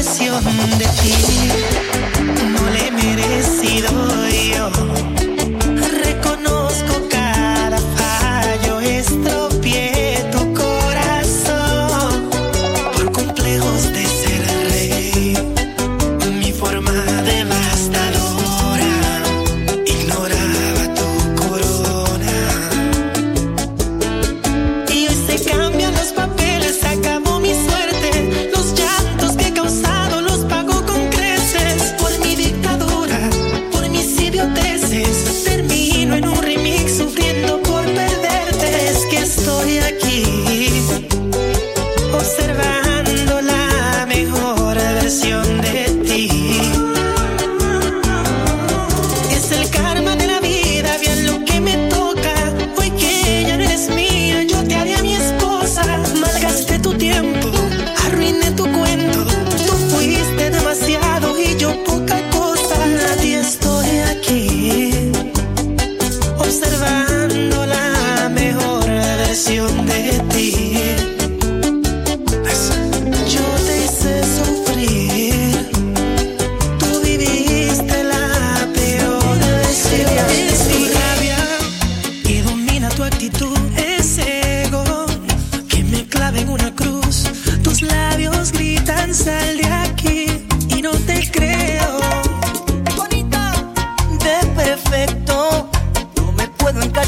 versión de ti no le merece.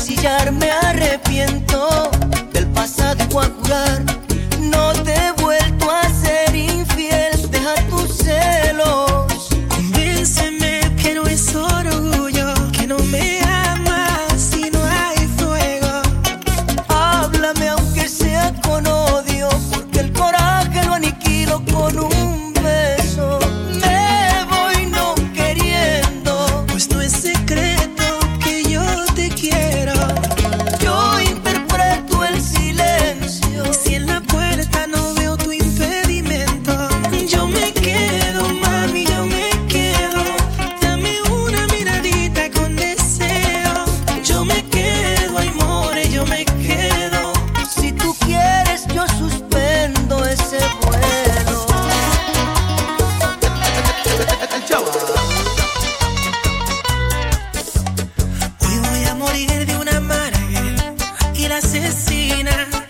encasillar, me arrepiento del pasado y voy a jurar Latina.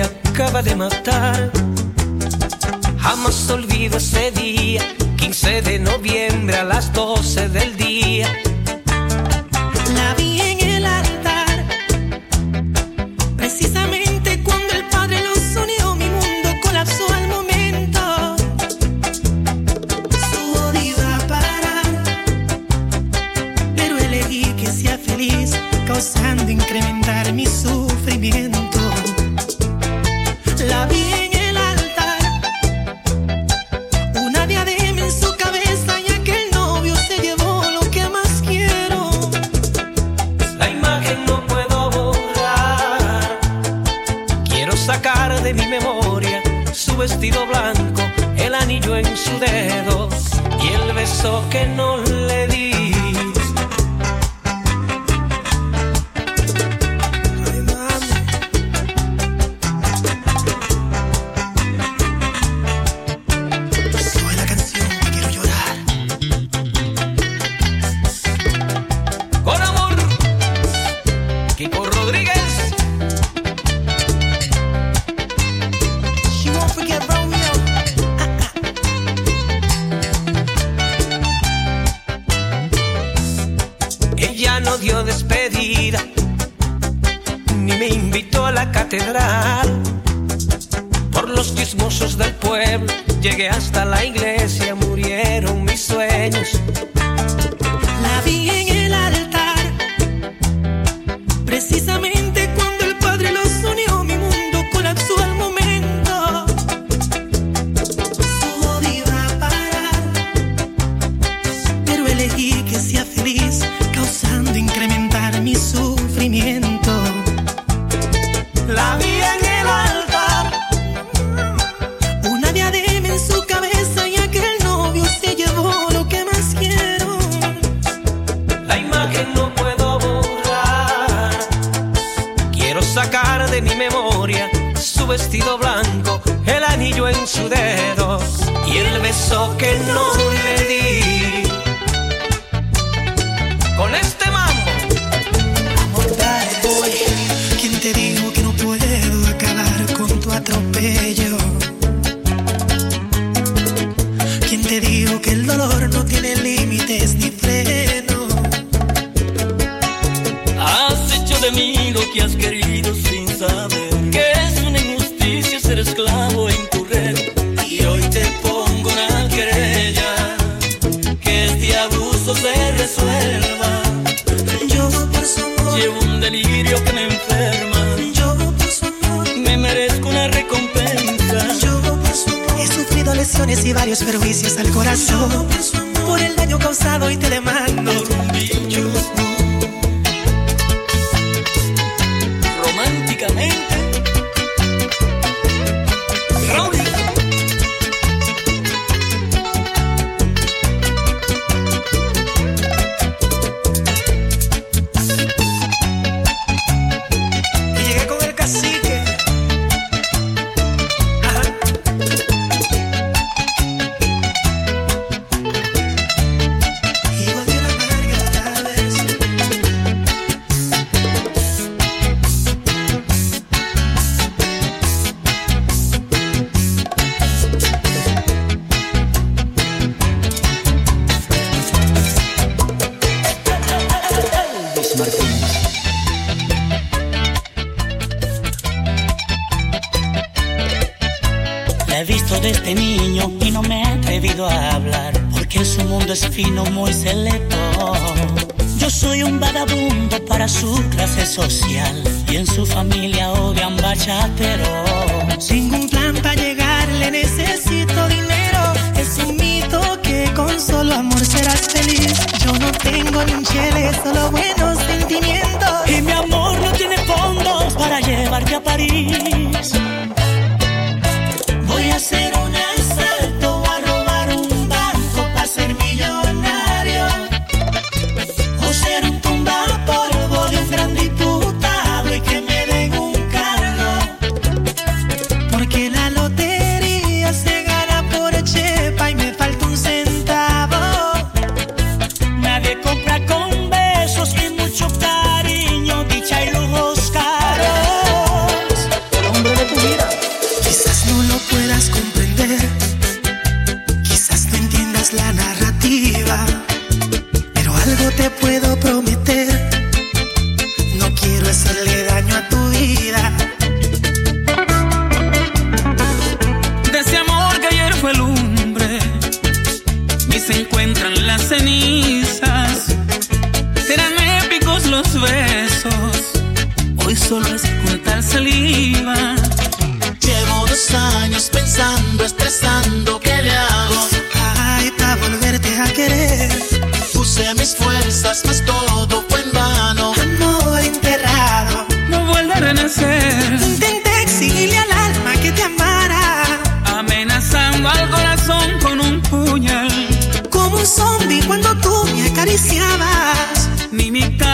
acaba de matar. Jamás olvido ese día, 15 de noviembre a las 12 del día. La vida hasta vestido blanco, el anillo en su dedo y el beso que no le di. Con este mambo. Dale, boy. ¿Quién te dijo que no puedo acabar con tu atropello? ¿Quién te dijo que el dolor no tiene límites ni freno? Has hecho de mí lo que has querido sin saber y varios perjuicios al corazón por el daño causado y te demando. Es fino, muy selecto. Yo soy un vagabundo para su clase social y en su familia odian bachateros. Tengo un plan para llegarle, necesito dinero. Es un mito que con solo amor serás feliz. Yo no tengo ni un solo buenos sentimientos. Y mi amor no tiene fondos para llevarte a París. Cenizas. Serán épicos los besos, hoy solo es juntar saliva. Llevo dos años pensando, estresando, ¿qué le hago? Ay, para volverte a querer, Puse mis fuerzas, mas todo fue en vano. amor enterrado. No vuelve a renacer, acariciabas, mi.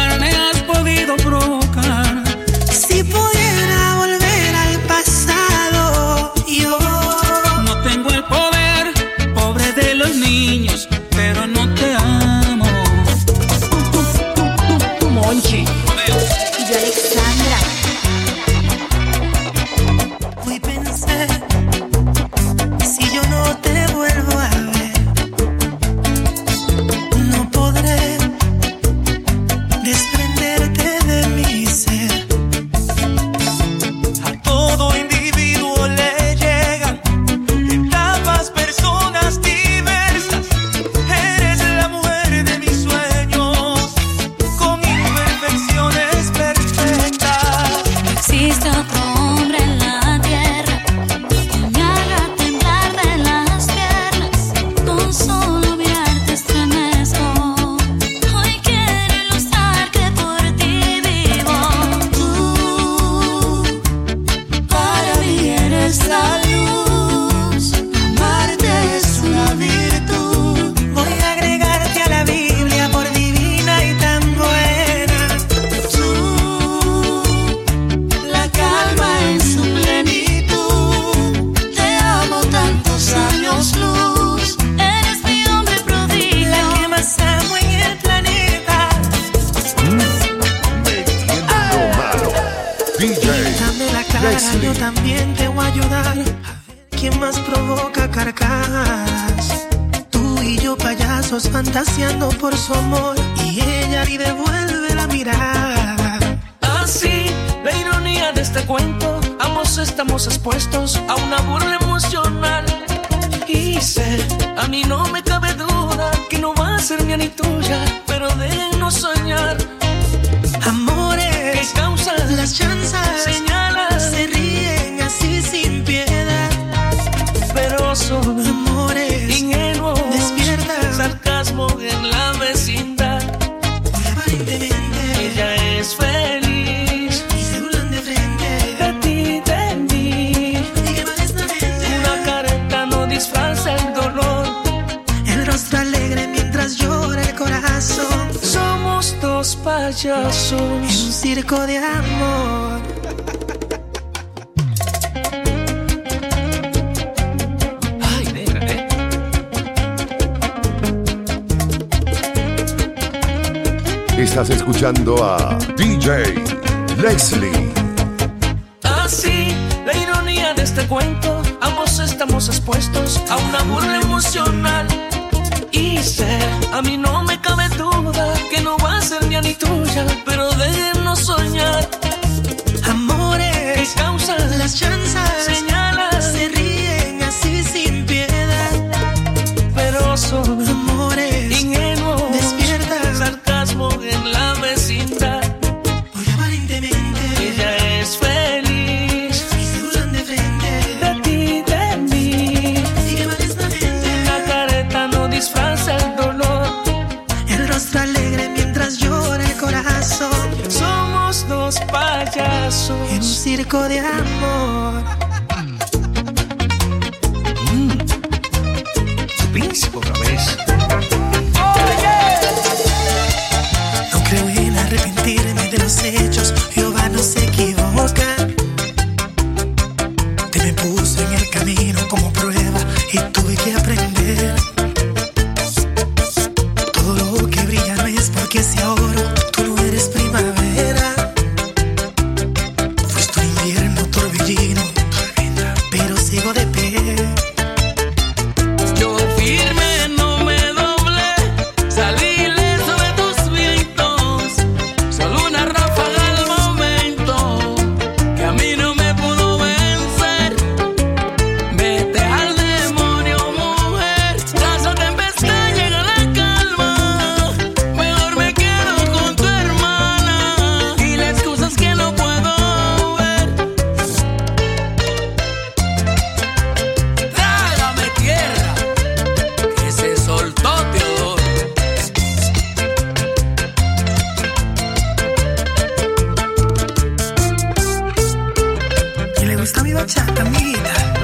provoca carcajadas. Tú y yo payasos fantaseando por su amor y ella ni devuelve la mirada. Ah, Así, la ironía de este cuento, ambos estamos expuestos a una burla emocional. Y sé, a mí no me cabe duda que no va a ser mía ni tuya, pero déjenos soñar. Amores, que causan las chanzas, señal payasos en un circo de amor. Ay, nena. ¿eh? Estás escuchando a DJ Leslie. Así, ah, la ironía de este cuento, ambos estamos expuestos a una burla emocional y sé, a mí no me cabe duda que no va a ser mía ni tuya, pero déjenos soñar. Amores que causan las chanzas, Señor. discordia gusta mi bachata, amiguita.